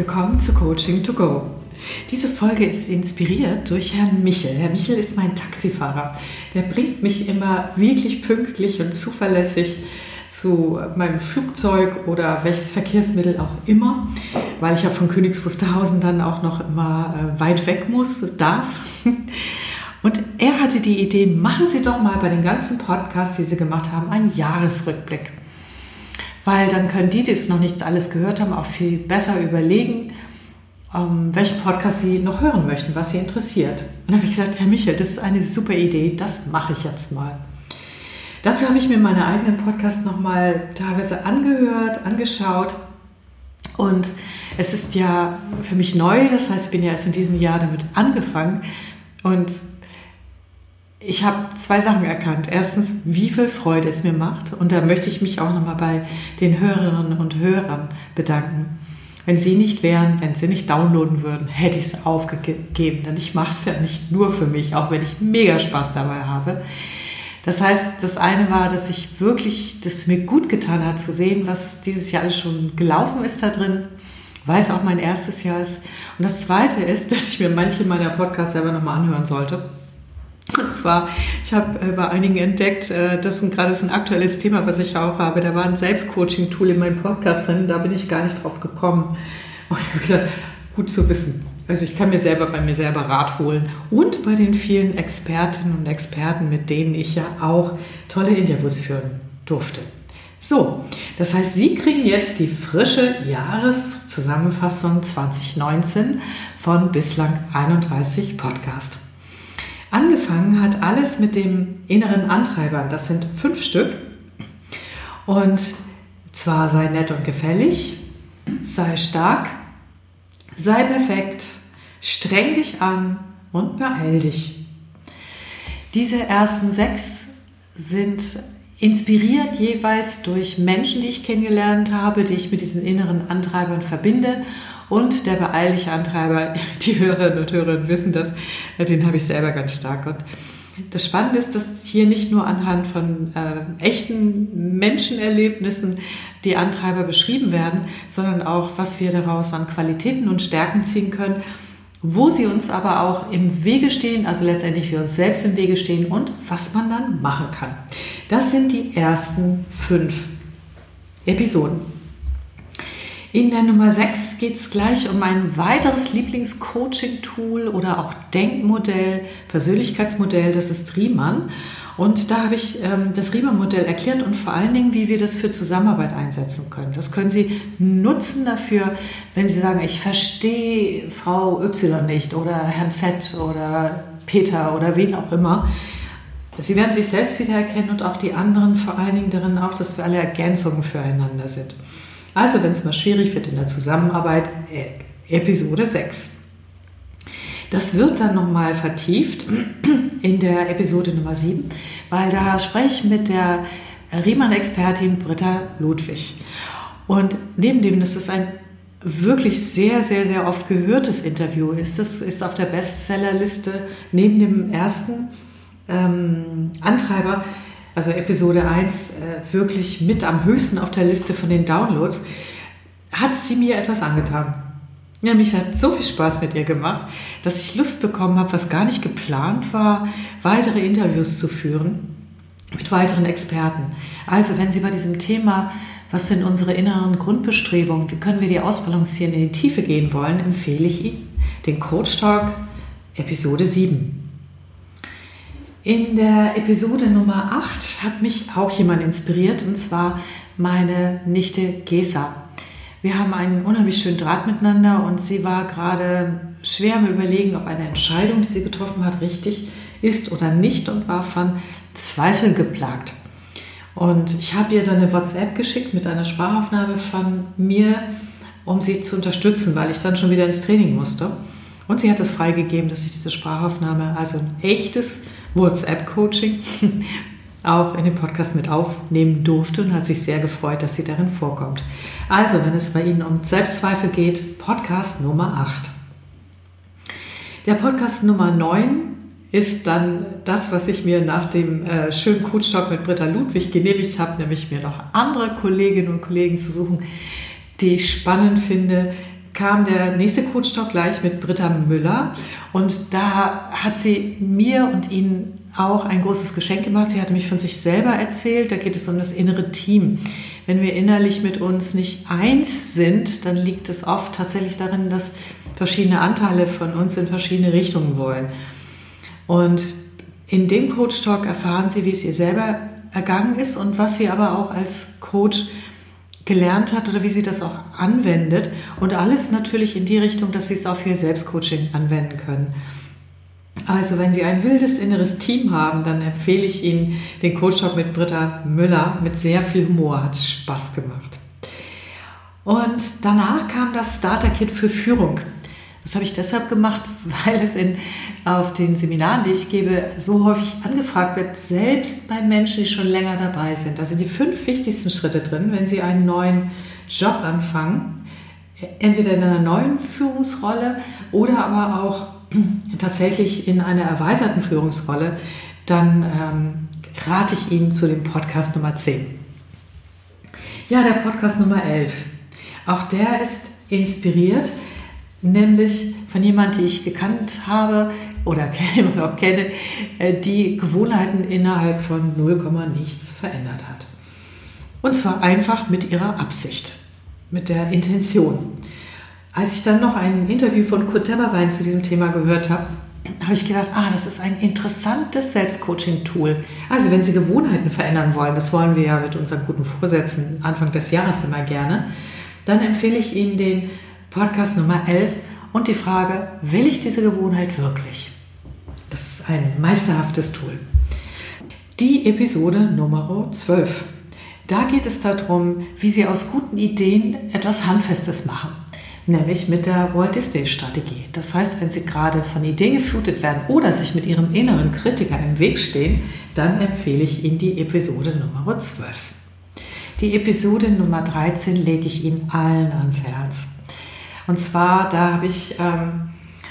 willkommen zu Coaching to Go. Diese Folge ist inspiriert durch Herrn Michel. Herr Michel ist mein Taxifahrer. Der bringt mich immer wirklich pünktlich und zuverlässig zu meinem Flugzeug oder welches Verkehrsmittel auch immer, weil ich ja von Königs Wusterhausen dann auch noch immer äh, weit weg muss, darf. Und er hatte die Idee, machen Sie doch mal bei den ganzen Podcasts, die Sie gemacht haben, einen Jahresrückblick. Weil dann können die, die es noch nicht alles gehört haben, auch viel besser überlegen, ähm, welchen Podcast sie noch hören möchten, was sie interessiert. Und dann habe ich gesagt, Herr Michel, das ist eine super Idee, das mache ich jetzt mal. Dazu habe ich mir meine eigenen Podcasts nochmal teilweise angehört, angeschaut. Und es ist ja für mich neu, das heißt, ich bin ja erst in diesem Jahr damit angefangen. Und ich habe zwei Sachen erkannt. Erstens, wie viel Freude es mir macht. Und da möchte ich mich auch nochmal bei den Hörerinnen und Hörern bedanken. Wenn sie nicht wären, wenn sie nicht downloaden würden, hätte ich es aufgegeben. Denn ich mache es ja nicht nur für mich, auch wenn ich mega Spaß dabei habe. Das heißt, das eine war, dass ich wirklich, das mir gut getan hat zu sehen, was dieses Jahr alles schon gelaufen ist da drin, weil es auch mein erstes Jahr ist. Und das zweite ist, dass ich mir manche meiner Podcasts selber nochmal anhören sollte. Und zwar, ich habe bei einigen entdeckt, äh, das ist gerade ein aktuelles Thema, was ich auch habe. Da war ein Selbstcoaching-Tool in meinem Podcast drin, da bin ich gar nicht drauf gekommen. Und ich habe gedacht, gut zu wissen. Also ich kann mir selber bei mir selber Rat holen und bei den vielen Expertinnen und Experten, mit denen ich ja auch tolle Interviews führen durfte. So, das heißt, Sie kriegen jetzt die frische Jahreszusammenfassung 2019 von bislang 31 Podcast. Angefangen hat alles mit dem inneren Antreibern. Das sind fünf Stück. Und zwar sei nett und gefällig, sei stark, sei perfekt, streng dich an und beeil dich. Diese ersten sechs sind inspiriert jeweils durch Menschen, die ich kennengelernt habe, die ich mit diesen inneren Antreibern verbinde. Und der beeilliche Antreiber, die Hörerinnen und Hörer wissen das, den habe ich selber ganz stark. Und das Spannende ist, dass hier nicht nur anhand von äh, echten Menschenerlebnissen die Antreiber beschrieben werden, sondern auch, was wir daraus an Qualitäten und Stärken ziehen können wo sie uns aber auch im Wege stehen, also letztendlich wir uns selbst im Wege stehen und was man dann machen kann. Das sind die ersten fünf Episoden. In der Nummer 6 geht es gleich um ein weiteres Lieblingscoaching-Tool oder auch Denkmodell, Persönlichkeitsmodell, das ist Riemann. Und da habe ich ähm, das Riemann-Modell erklärt und vor allen Dingen, wie wir das für Zusammenarbeit einsetzen können. Das können Sie nutzen dafür, wenn Sie sagen, ich verstehe Frau Y nicht oder Herrn Z oder Peter oder wen auch immer. Sie werden sich selbst wiedererkennen und auch die anderen vor allen Dingen darin auch, dass wir alle Ergänzungen füreinander sind. Also, wenn es mal schwierig wird in der Zusammenarbeit, äh, Episode 6. Das wird dann nochmal vertieft in der Episode Nummer 7, weil da spreche ich mit der Riemann-Expertin Britta Ludwig. Und neben dem, dass es ein wirklich sehr, sehr, sehr oft gehörtes Interview ist, das ist auf der Bestsellerliste neben dem ersten ähm, Antreiber, also Episode 1, äh, wirklich mit am höchsten auf der Liste von den Downloads, hat sie mir etwas angetan. Ja, mich hat so viel Spaß mit ihr gemacht, dass ich Lust bekommen habe, was gar nicht geplant war, weitere Interviews zu führen mit weiteren Experten. Also, wenn Sie bei diesem Thema, was sind unsere inneren Grundbestrebungen, wie können wir die ausbalancieren, in die Tiefe gehen wollen, empfehle ich Ihnen den Coach Talk Episode 7. In der Episode Nummer 8 hat mich auch jemand inspiriert, und zwar meine Nichte Gesa. Wir haben einen unheimlich schönen Draht miteinander und sie war gerade schwer am Überlegen, ob eine Entscheidung, die sie getroffen hat, richtig ist oder nicht und war von Zweifeln geplagt. Und ich habe ihr dann eine WhatsApp geschickt mit einer Sprachaufnahme von mir, um sie zu unterstützen, weil ich dann schon wieder ins Training musste. Und sie hat es freigegeben, dass ich diese Sprachaufnahme, also ein echtes WhatsApp-Coaching, auch in den Podcast mit aufnehmen durfte und hat sich sehr gefreut, dass sie darin vorkommt. Also, wenn es bei Ihnen um Selbstzweifel geht, Podcast Nummer 8. Der Podcast Nummer 9 ist dann das, was ich mir nach dem äh, schönen Coach-Talk mit Britta Ludwig genehmigt habe, nämlich mir noch andere Kolleginnen und Kollegen zu suchen, die ich spannend finde, kam der nächste Coach Talk gleich mit Britta Müller und da hat sie mir und Ihnen auch ein großes Geschenk gemacht. Sie hat mich von sich selber erzählt. Da geht es um das innere Team. Wenn wir innerlich mit uns nicht eins sind, dann liegt es oft tatsächlich darin, dass verschiedene Anteile von uns in verschiedene Richtungen wollen. Und in dem Coach Talk erfahren Sie, wie es ihr selber ergangen ist und was sie aber auch als Coach gelernt hat oder wie sie das auch anwendet. Und alles natürlich in die Richtung, dass sie es auch für ihr Selbstcoaching anwenden können. Also wenn Sie ein wildes inneres Team haben, dann empfehle ich Ihnen den Coach Talk mit Britta Müller mit sehr viel Humor. Hat Spaß gemacht. Und danach kam das Starter Kit für Führung. Das habe ich deshalb gemacht, weil es in, auf den Seminaren, die ich gebe, so häufig angefragt wird, selbst bei Menschen, die schon länger dabei sind. Da sind die fünf wichtigsten Schritte drin, wenn Sie einen neuen Job anfangen. Entweder in einer neuen Führungsrolle oder aber auch tatsächlich in einer erweiterten Führungsrolle, dann ähm, rate ich Ihnen zu dem Podcast Nummer 10. Ja, der Podcast Nummer 11. Auch der ist inspiriert nämlich von jemandem, die ich gekannt habe oder immer noch kenne, äh, die Gewohnheiten innerhalb von 0, nichts verändert hat. Und zwar einfach mit ihrer Absicht, mit der Intention. Als ich dann noch ein Interview von Kurt Tepperwein zu diesem Thema gehört habe, habe ich gedacht, ah, das ist ein interessantes Selbstcoaching-Tool. Also wenn Sie Gewohnheiten verändern wollen, das wollen wir ja mit unseren guten Vorsätzen Anfang des Jahres immer gerne, dann empfehle ich Ihnen den Podcast Nummer 11 und die Frage, will ich diese Gewohnheit wirklich? Das ist ein meisterhaftes Tool. Die Episode Nummer 12. Da geht es darum, wie Sie aus guten Ideen etwas Handfestes machen, nämlich mit der Walt Disney Strategie. Das heißt, wenn Sie gerade von Ideen geflutet werden oder sich mit Ihrem inneren Kritiker im Weg stehen, dann empfehle ich Ihnen die Episode Nummer 12. Die Episode Nummer 13 lege ich Ihnen allen ans Herz. Und zwar, da habe ich ähm,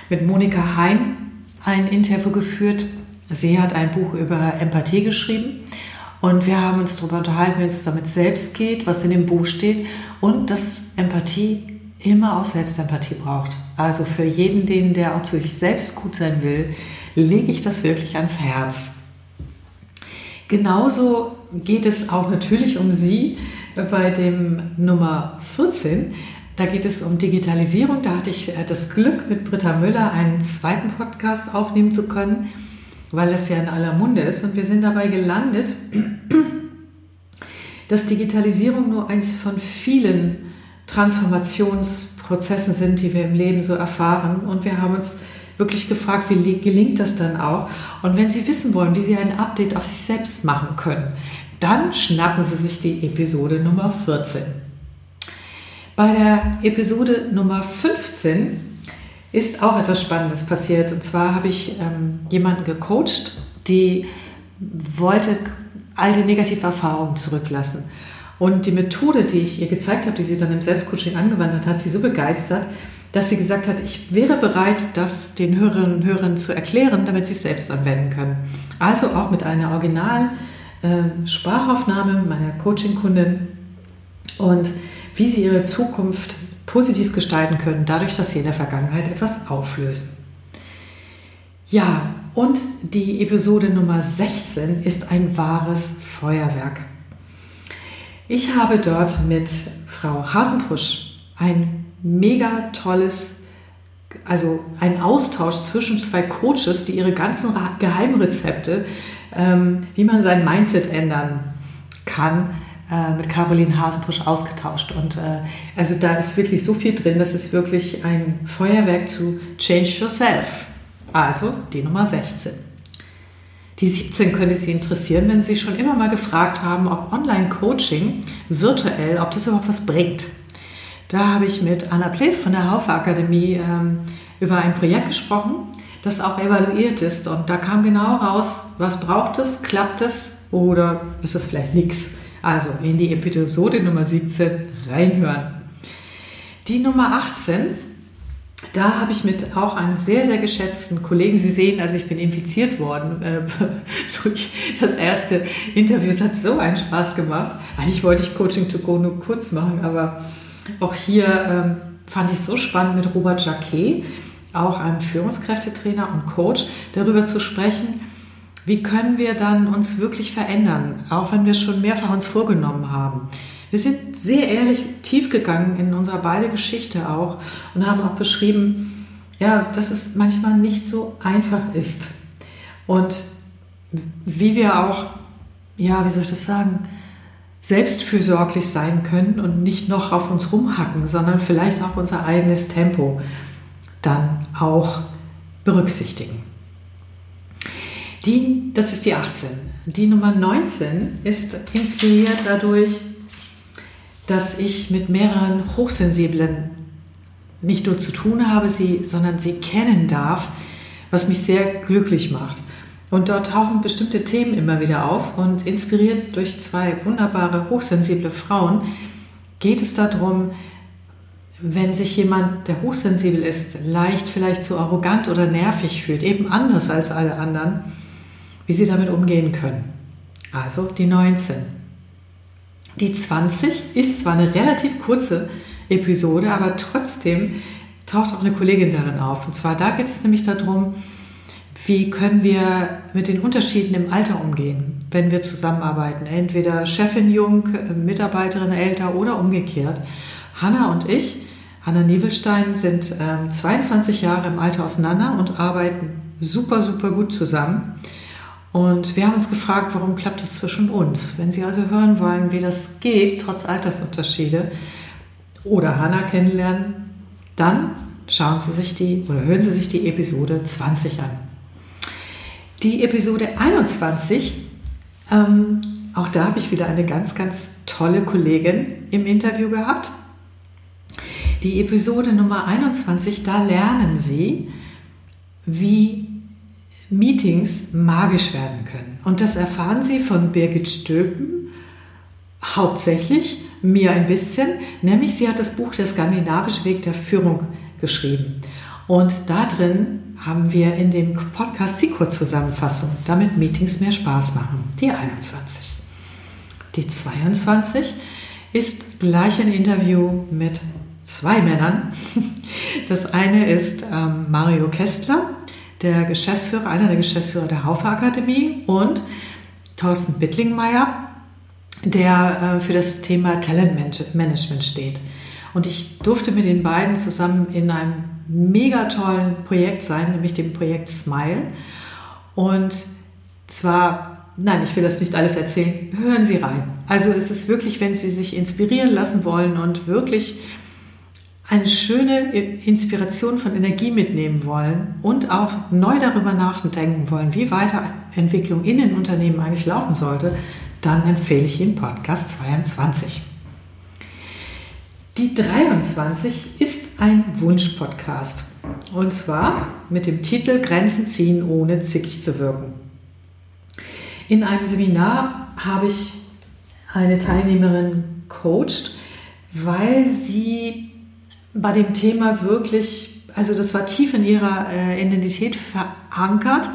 mit Monika Hein ein Interview geführt. Sie hat ein Buch über Empathie geschrieben und wir haben uns darüber unterhalten, wie es damit selbst geht, was in dem Buch steht und dass Empathie immer auch Selbstempathie braucht. Also für jeden, den, der auch zu sich selbst gut sein will, lege ich das wirklich ans Herz. Genauso geht es auch natürlich um Sie bei dem Nummer 14. Da geht es um Digitalisierung. Da hatte ich äh, das Glück, mit Britta Müller einen zweiten Podcast aufnehmen zu können, weil das ja in aller Munde ist. Und wir sind dabei gelandet, dass Digitalisierung nur eins von vielen Transformationsprozessen sind, die wir im Leben so erfahren. Und wir haben uns wirklich gefragt, wie gelingt das dann auch? Und wenn Sie wissen wollen, wie Sie ein Update auf sich selbst machen können, dann schnappen Sie sich die Episode Nummer 14. Bei der Episode Nummer 15 ist auch etwas Spannendes passiert. Und zwar habe ich ähm, jemanden gecoacht, die wollte alte negative Erfahrungen zurücklassen. Und die Methode, die ich ihr gezeigt habe, die sie dann im Selbstcoaching angewandt hat, hat sie so begeistert, dass sie gesagt hat, ich wäre bereit, das den Hörerinnen und Hörern zu erklären, damit sie es selbst anwenden können. Also auch mit einer originalen äh, Sprachaufnahme meiner Coaching-Kundin. Und wie sie ihre Zukunft positiv gestalten können, dadurch, dass sie in der Vergangenheit etwas auflösen. Ja, und die Episode Nummer 16 ist ein wahres Feuerwerk. Ich habe dort mit Frau Hasenpusch ein mega tolles, also ein Austausch zwischen zwei Coaches, die ihre ganzen Geheimrezepte, ähm, wie man sein Mindset ändern kann, äh, mit Caroline Hasenbusch ausgetauscht. Und äh, also da ist wirklich so viel drin, das ist wirklich ein Feuerwerk zu Change Yourself. Also die Nummer 16. Die 17 könnte Sie interessieren, wenn Sie schon immer mal gefragt haben, ob Online-Coaching virtuell, ob das überhaupt was bringt. Da habe ich mit Anna Plev von der Haufe Akademie ähm, über ein Projekt gesprochen, das auch evaluiert ist. Und da kam genau raus, was braucht es, klappt es oder ist es vielleicht nichts. Also in die Episode Nummer 17 reinhören. Die Nummer 18, da habe ich mit auch einem sehr, sehr geschätzten Kollegen, Sie sehen, also ich bin infiziert worden äh, durch das erste Interview. Es hat so einen Spaß gemacht. Eigentlich wollte ich Coaching to Go nur kurz machen, aber auch hier ähm, fand ich so spannend mit Robert Jacquet, auch einem Führungskräftetrainer und Coach, darüber zu sprechen, wie können wir dann uns wirklich verändern, auch wenn wir schon mehrfach uns vorgenommen haben. Wir sind sehr ehrlich tief gegangen in unserer beide Geschichte auch und haben auch beschrieben, ja, dass es manchmal nicht so einfach ist. Und wie wir auch, ja, wie soll ich das sagen, selbstfürsorglich sein können und nicht noch auf uns rumhacken, sondern vielleicht auch unser eigenes Tempo dann auch berücksichtigen. Die, das ist die 18. Die Nummer 19 ist inspiriert dadurch, dass ich mit mehreren Hochsensiblen nicht nur zu tun habe, sie, sondern sie kennen darf, was mich sehr glücklich macht. Und dort tauchen bestimmte Themen immer wieder auf und inspiriert durch zwei wunderbare, hochsensible Frauen geht es darum, wenn sich jemand, der hochsensibel ist, leicht vielleicht zu arrogant oder nervig fühlt, eben anders als alle anderen, wie sie damit umgehen können. Also die 19. Die 20 ist zwar eine relativ kurze Episode, aber trotzdem taucht auch eine Kollegin darin auf. Und zwar da geht es nämlich darum, wie können wir mit den Unterschieden im Alter umgehen, wenn wir zusammenarbeiten. Entweder Chefin jung, Mitarbeiterin älter oder umgekehrt. Hanna und ich, Hanna Nievelstein, sind äh, 22 Jahre im Alter auseinander und arbeiten super, super gut zusammen. Und wir haben uns gefragt, warum klappt es zwischen uns? Wenn Sie also hören wollen, wie das geht, trotz Altersunterschiede, oder Hanna kennenlernen, dann schauen Sie sich die oder hören Sie sich die Episode 20 an. Die Episode 21, ähm, auch da habe ich wieder eine ganz, ganz tolle Kollegin im Interview gehabt. Die Episode Nummer 21, da lernen Sie, wie Meetings magisch werden können. Und das erfahren Sie von Birgit Stülpen hauptsächlich, mir ein bisschen, nämlich sie hat das Buch Der skandinavische Weg der Führung geschrieben. Und da drin haben wir in dem Podcast die Kurzzusammenfassung, damit Meetings mehr Spaß machen, die 21. Die 22 ist gleich ein Interview mit zwei Männern. Das eine ist ähm, Mario Kestler, der Geschäftsführer, einer der Geschäftsführer der Haufe Akademie und Thorsten Bittlingmeier, der äh, für das Thema Talentmanagement steht. Und ich durfte mit den beiden zusammen in einem mega tollen Projekt sein, nämlich dem Projekt Smile. Und zwar, nein, ich will das nicht alles erzählen, hören Sie rein. Also es ist wirklich, wenn Sie sich inspirieren lassen wollen und wirklich eine schöne Inspiration von Energie mitnehmen wollen und auch neu darüber nachdenken wollen, wie Weiterentwicklung in den Unternehmen eigentlich laufen sollte, dann empfehle ich Ihnen Podcast 22. Die 23 ist ein Wunsch-Podcast. Und zwar mit dem Titel Grenzen ziehen, ohne zickig zu wirken. In einem Seminar habe ich eine Teilnehmerin coacht, weil sie bei dem Thema wirklich, also das war tief in ihrer äh, Identität verankert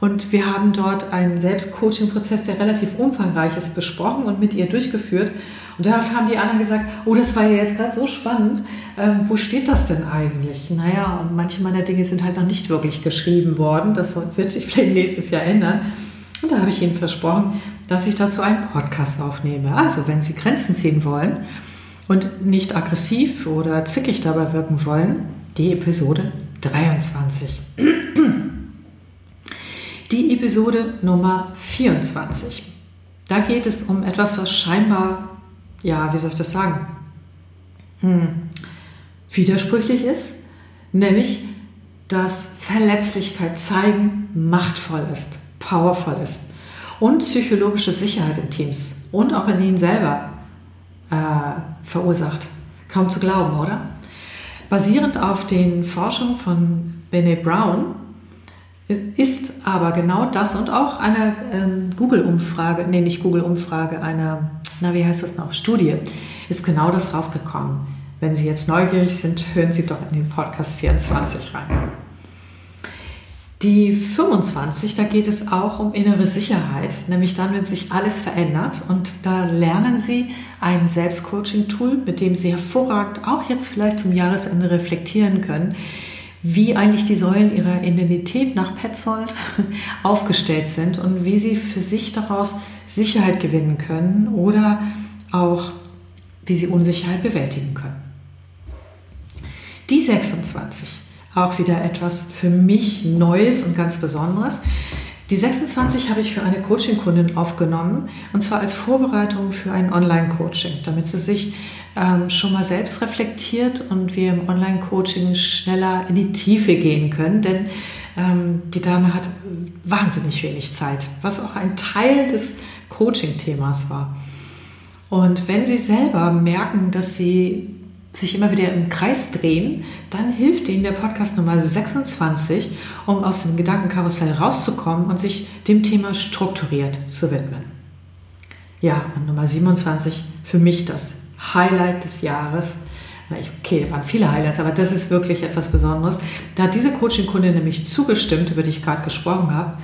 und wir haben dort einen Selbstcoaching-Prozess, der relativ umfangreich ist, besprochen und mit ihr durchgeführt. Und darauf haben die anderen gesagt, oh, das war ja jetzt gerade so spannend. Ähm, wo steht das denn eigentlich? Naja, und manche meiner Dinge sind halt noch nicht wirklich geschrieben worden. Das wird sich vielleicht nächstes Jahr ändern. Und da habe ich ihnen versprochen, dass ich dazu einen Podcast aufnehme. Also, wenn Sie Grenzen ziehen wollen und nicht aggressiv oder zickig dabei wirken wollen, die Episode 23 die Episode Nummer 24. Da geht es um etwas, was scheinbar, ja, wie soll ich das sagen, hm, widersprüchlich ist, nämlich, dass Verletzlichkeit zeigen machtvoll ist, powerful ist und psychologische Sicherheit in Teams und auch in ihnen selber äh, verursacht. Kaum zu glauben, oder? Basierend auf den Forschungen von Bene Brown ist aber genau das und auch eine ähm, Google-Umfrage, nee, nicht Google-Umfrage, eine, na, wie heißt das noch, Studie, ist genau das rausgekommen. Wenn Sie jetzt neugierig sind, hören Sie doch in den Podcast 24 rein. Die 25, da geht es auch um innere Sicherheit, nämlich dann, wenn sich alles verändert. Und da lernen Sie ein Selbstcoaching-Tool, mit dem Sie hervorragend auch jetzt vielleicht zum Jahresende reflektieren können, wie eigentlich die Säulen Ihrer Identität nach Petzold aufgestellt sind und wie Sie für sich daraus Sicherheit gewinnen können oder auch wie Sie Unsicherheit bewältigen können. Die 26 auch wieder etwas für mich Neues und ganz Besonderes. Die 26 habe ich für eine Coaching-Kundin aufgenommen und zwar als Vorbereitung für ein Online-Coaching, damit sie sich ähm, schon mal selbst reflektiert und wir im Online-Coaching schneller in die Tiefe gehen können, denn ähm, die Dame hat wahnsinnig wenig Zeit, was auch ein Teil des Coaching-Themas war. Und wenn Sie selber merken, dass Sie sich immer wieder im Kreis drehen, dann hilft Ihnen der Podcast Nummer 26, um aus dem Gedankenkarussell rauszukommen und sich dem Thema strukturiert zu widmen. Ja, und Nummer 27, für mich das Highlight des Jahres. Okay, waren viele Highlights, aber das ist wirklich etwas Besonderes. Da hat diese Coaching-Kunde nämlich zugestimmt, über die ich gerade gesprochen habe,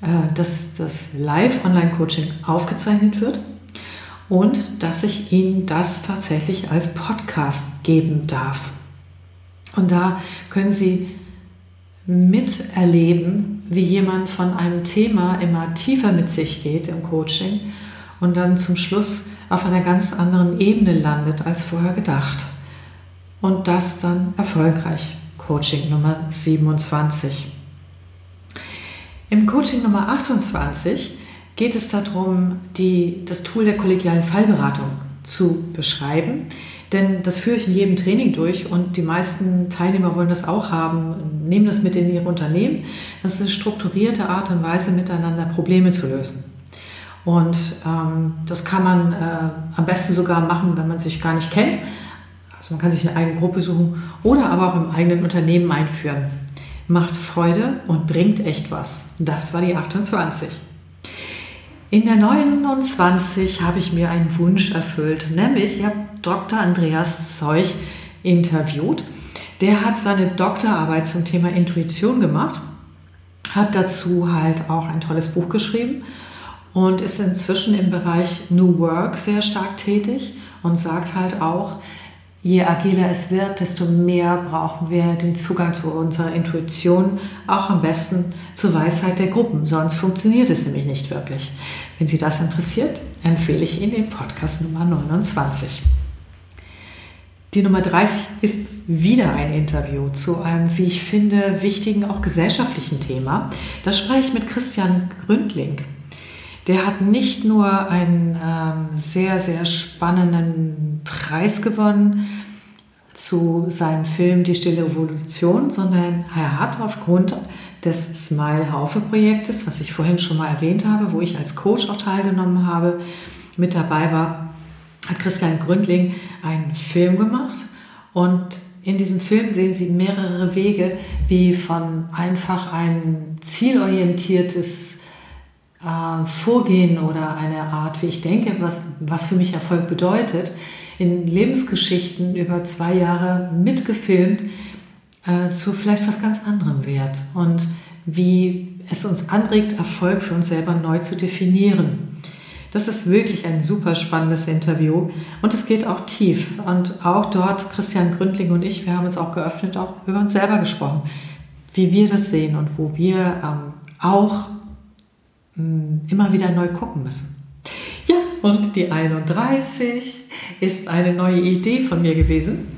äh, dass das Live-Online-Coaching aufgezeichnet wird und dass ich Ihnen das tatsächlich als Podcast geben darf. Und da können Sie miterleben, wie jemand von einem Thema immer tiefer mit sich geht im Coaching und dann zum Schluss auf einer ganz anderen Ebene landet als vorher gedacht. Und das dann erfolgreich. Coaching Nummer 27. Im Coaching Nummer 28 geht es darum, die, das Tool der kollegialen Fallberatung zu beschreiben. Denn das führe ich in jedem Training durch und die meisten Teilnehmer wollen das auch haben, nehmen das mit in ihre Unternehmen. Das ist eine strukturierte Art und Weise, miteinander Probleme zu lösen. Und ähm, das kann man äh, am besten sogar machen, wenn man sich gar nicht kennt. Also man kann sich eine eigene Gruppe suchen oder aber auch im eigenen Unternehmen einführen. Macht Freude und bringt echt was. Das war die 28. In der 29 habe ich mir einen Wunsch erfüllt, nämlich ich habe Dr. Andreas Zeug interviewt. Der hat seine Doktorarbeit zum Thema Intuition gemacht, hat dazu halt auch ein tolles Buch geschrieben und ist inzwischen im Bereich New Work sehr stark tätig und sagt halt auch, je agiler es wird, desto mehr brauchen wir den Zugang zu unserer Intuition, auch am besten zur Weisheit der Gruppen, sonst funktioniert es nämlich nicht wirklich. Wenn Sie das interessiert, empfehle ich Ihnen den Podcast Nummer 29. Die Nummer 30 ist wieder ein Interview zu einem, wie ich finde, wichtigen, auch gesellschaftlichen Thema. Da spreche ich mit Christian Gründling. Der hat nicht nur einen ähm, sehr, sehr spannenden Preis gewonnen zu seinem Film Die stille Evolution, sondern er hat aufgrund des Smile-Haufe-Projektes, was ich vorhin schon mal erwähnt habe, wo ich als Coach auch teilgenommen habe, mit dabei war, hat Christian Gründling einen Film gemacht. Und in diesem Film sehen Sie mehrere Wege, wie von einfach ein zielorientiertes äh, Vorgehen oder eine Art, wie ich denke, was, was für mich Erfolg bedeutet, in Lebensgeschichten über zwei Jahre mitgefilmt äh, zu vielleicht was ganz anderem Wert und wie es uns anregt, Erfolg für uns selber neu zu definieren. Das ist wirklich ein super spannendes Interview und es geht auch tief. Und auch dort, Christian Gründling und ich, wir haben uns auch geöffnet, auch über uns selber gesprochen, wie wir das sehen und wo wir ähm, auch Mm, immer wieder neu gucken müssen. Und die 31 ist eine neue Idee von mir gewesen,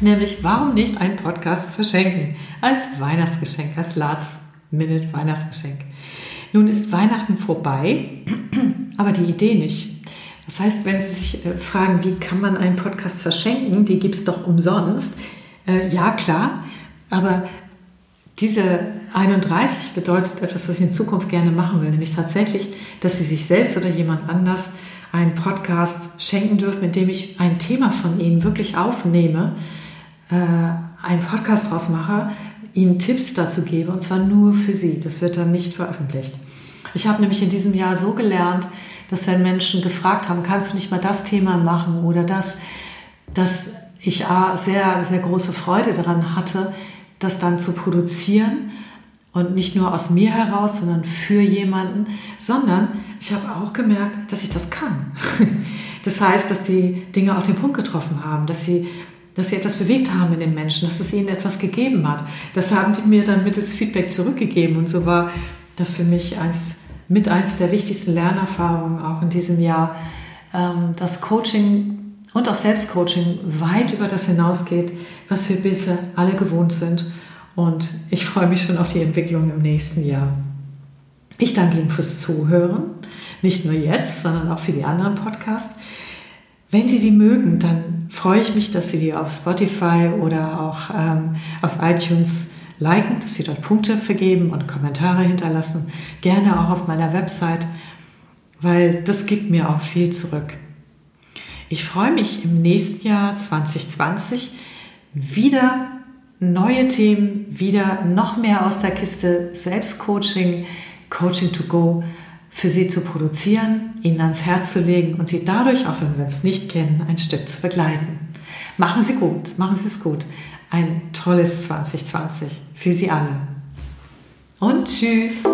nämlich warum nicht einen Podcast verschenken als Weihnachtsgeschenk, als Last-Minute-Weihnachtsgeschenk. Nun ist Weihnachten vorbei, aber die Idee nicht. Das heißt, wenn Sie sich äh, fragen, wie kann man einen Podcast verschenken, die gibt es doch umsonst. Äh, ja, klar, aber diese 31 bedeutet etwas, was ich in Zukunft gerne machen will, nämlich tatsächlich, dass Sie sich selbst oder jemand anders einen Podcast schenken dürfen, mit dem ich ein Thema von Ihnen wirklich aufnehme, äh, einen Podcast draus mache, Ihnen Tipps dazu gebe und zwar nur für Sie. Das wird dann nicht veröffentlicht. Ich habe nämlich in diesem Jahr so gelernt, dass wenn Menschen gefragt haben, kannst du nicht mal das Thema machen oder das, dass ich sehr, sehr große Freude daran hatte, das dann zu produzieren Und nicht nur aus mir heraus, sondern für jemanden, sondern ich habe auch gemerkt, dass ich das kann. Das heißt, dass die Dinge auch den Punkt getroffen haben, dass sie, dass sie etwas bewegt haben in den Menschen, dass es ihnen etwas gegeben hat. Das haben die mir dann mittels Feedback zurückgegeben. Und so war das für mich eins, mit eins der wichtigsten Lernerfahrungen auch in diesem Jahr, ähm, dass Coaching und auch Selbstcoaching weit über das hinausgeht, was wir bisher alle gewohnt sind. Und ich freue mich schon auf die Entwicklung im nächsten Jahr. Ich danke Ihnen fürs Zuhören, nicht nur jetzt, sondern auch für die anderen Podcasts. Wenn Sie die mögen, dann freue ich mich, dass Sie die auf Spotify oder auch ähm, auf iTunes liken, dass Sie dort Punkte vergeben und Kommentare hinterlassen. Gerne auch auf meiner Website, weil das gibt mir auch viel zurück. Ich freue mich im nächsten Jahr 2020 wieder neue Themen, wieder noch mehr aus der Kiste Selbstcoaching, Coaching to go für Sie zu produzieren, Ihnen ans Herz zu legen und Sie dadurch, auch wenn wir es nicht kennen, ein Stück zu begleiten. Machen Sie gut, machen Sie es gut. Ein tolles 2020 für Sie alle. Und tschüss.